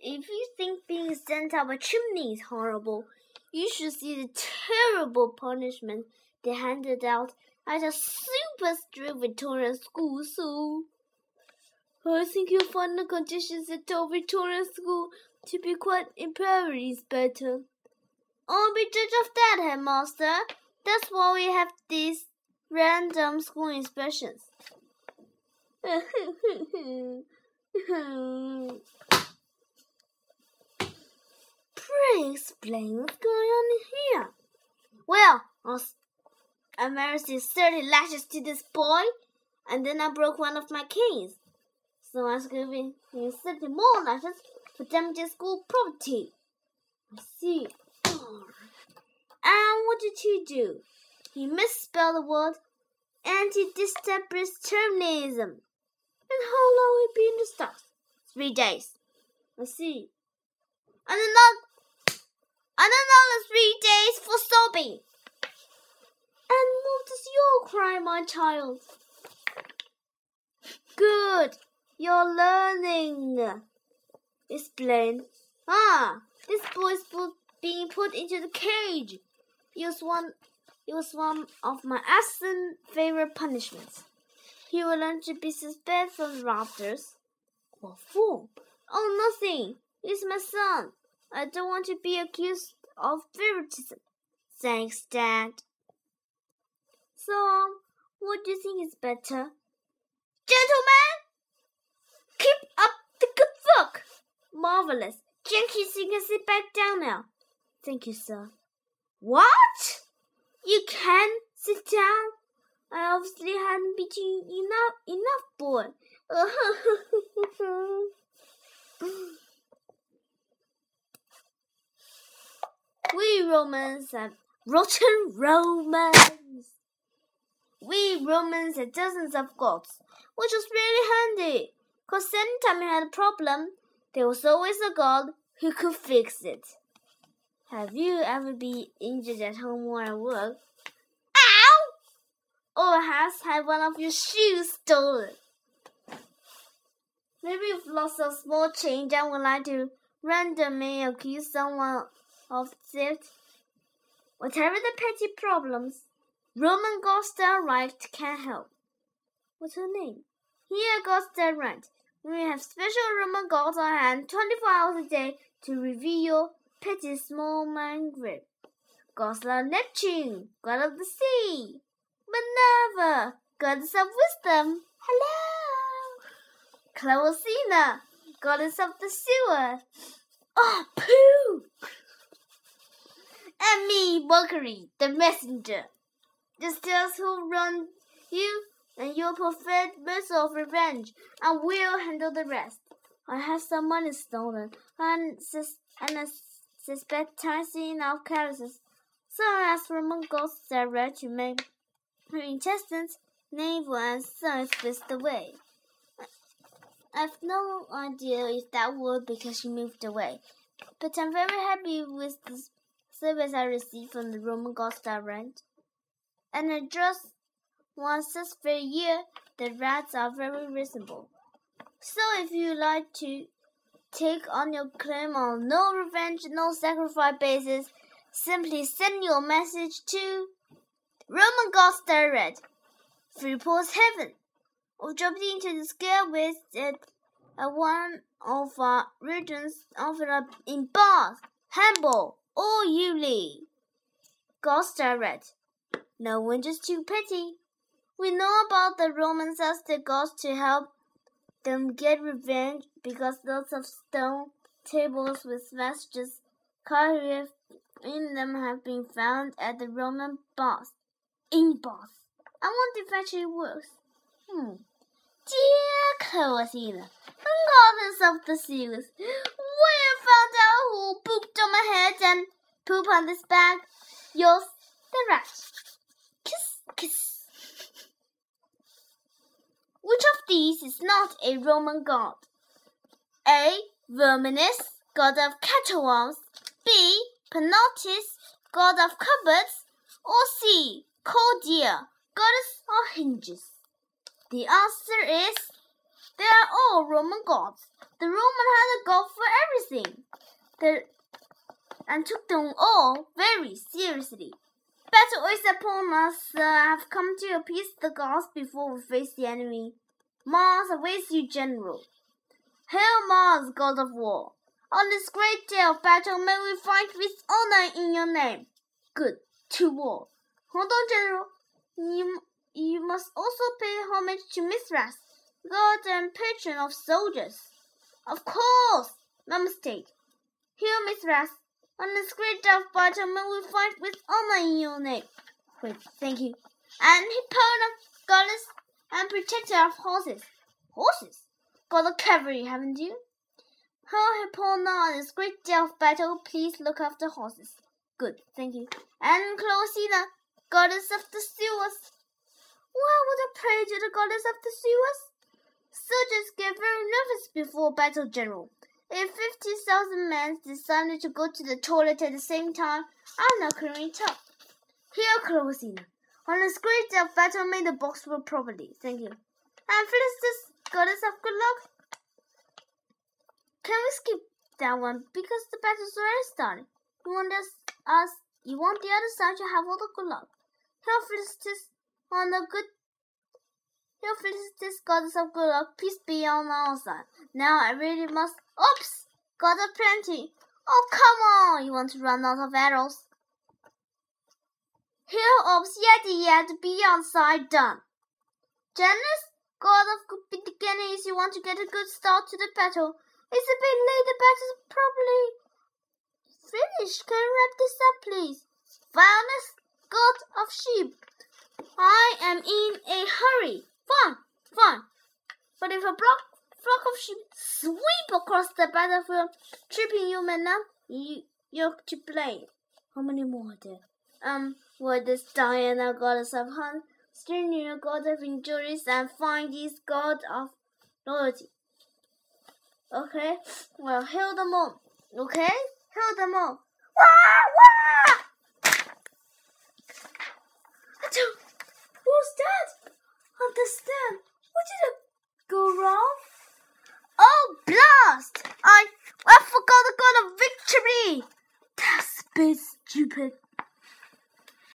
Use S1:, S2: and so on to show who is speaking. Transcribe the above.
S1: If you think being sent up a chimney is horrible, you should see the terrible punishment they handed out at a super strict Victorian school. So, I think you'll find the conditions at our Victorian school to be quite improved better. I'll be judge of that, headmaster. That's why we have these random school inspections. Pray explain what's going on in here. Well, I married 30 lashes to this boy, and then I broke one of my keys. So I was giving him 30 more lashes for damaging school property. I see. And what did he do? He misspelled the word anti-disestablishmentarianism. And how long will it be in the stocks? Three days. I see. And another, another three days for sobbing. And what is your crime, my child? Good. You're learning. Explain. Ah, this boy's being put into the cage. It was one. It was one of my excellent favorite punishments. He will learn to be suspended from the rafters. What for? Oh, nothing. He's my son. I don't want to be accused of favoritism. Thanks, Dad. So, what do you think is better? Gentlemen, keep up the good work. Marvelous. Jenkins, you can sit back down now. Thank you, sir. What? You can sit down? I obviously hadn't beaten enough enough boy. we Romans have rotten Romans. We Romans had dozens of gods, which was really handy. Cause anytime you had a problem, there was always a god who could fix it. Have you ever been injured at home or at work? Ow! Or has had one of your shoes stolen? Maybe you've lost a small change and would like to randomly accuse someone theft. Whatever the petty problems, Roman Gods Direct can help. What's her name? Here, Gods Direct. We have special Roman gods on hand 24 hours a day to reveal your petty small mind grip. Goslar Neptune, god of the sea. Minerva, goddess of wisdom. Hello. Cloacina, goddess of the sewer. Oh, pooh! And me, Mercury, the messenger. The stars who run you and your perfect vessel of revenge, and we'll handle the rest. I have some money stolen, and, sus- and a suspect tying of carelessness, so I asked Roman ghost Sarah to make her intestines, navel, and size whisked away. I've no idea if that would because she moved away, but I'm very happy with the service I received from the Roman Ghost Rent. And I just want once per year, the rats are very reasonable. So if you like to take on your claim on no revenge, no sacrifice basis, simply send your message to Roman Gods Direct, Freeport's Heaven, or drop it into the scale with it at one of our regions offered in Bath, Hamburg, or Uli. Gods Direct. No one just too petty. We know about the Romans as the gods to help them get revenge because lots of stone tables with messages carved in them have been found at the Roman baths. In baths. I wonder if actually works. Hmm. Dear Cloacina, goddess of the seals, we poop on this bag. Yours, the rat. Kiss, kiss. Which of these is not a Roman god? A. Verminus, god of caterworms. B. Penates, god of cupboards. Or C. Cardea, goddess of hinges. The answer is they are all Roman gods. The Roman had a god for everything the, and took them all very seriously. Battle is upon us. Uh, I've come to appease the gods before we face the enemy. Mars awaits you, General. Hail Mars, God of War! On this great day of battle, may we fight with honor in your name. Good. To war. Hold on, General. You, you must also pay homage to Mithras, god and patron of soldiers. Of course. My mistake. Hail Mithras. Great day of battle, may we fight with all my name. Great. Thank you. And Epona, goddess and protector of horses. Horses? Got a cavalry, haven't you? Her Epona on this great day of battle, please look after horses. Good, thank you. And Cloacina, goddess of the sewers. Why would I pray to the goddess of the sewers? Soldiers get very nervous before battle, General. If fifty thousand men decided to go to the toilet at the same time, I'm not up. Here, Cloacina. On the screen, the battle, may the box work properly. Thank you. And Felicitas, goddess of good luck. Can we skip that one because the battle's already started? You want us, you want the other side to have all the good luck. Hail Felicitas on the good Hail Felicitas, goddess of good luck, peace be on our side. Now I really must Oops! Got a plenty. Oh come on, you want to run out of arrows? Here Oops yet yet be on side done. Janus, god of good beginnings, you want to get a good start to the battle. It's a bit late, the battle's probably finished. Can you wrap this up, please? Vileness, god of sheep. I am in a hurry. But if a block, flock of sheep sweep across the battlefield, tripping you men up, you, you're to blame. How many more are there? Um, what is Diana, goddess of hunt, Sternia, god of injuries, and Fides, god of loyalty. Okay, well, heal them all. Okay, heal them all. Wah, wah! Achoo! Who's that? Understand? What did it go wrong? Oh, blast! I I forgot the god of victory. That's a bit stupid.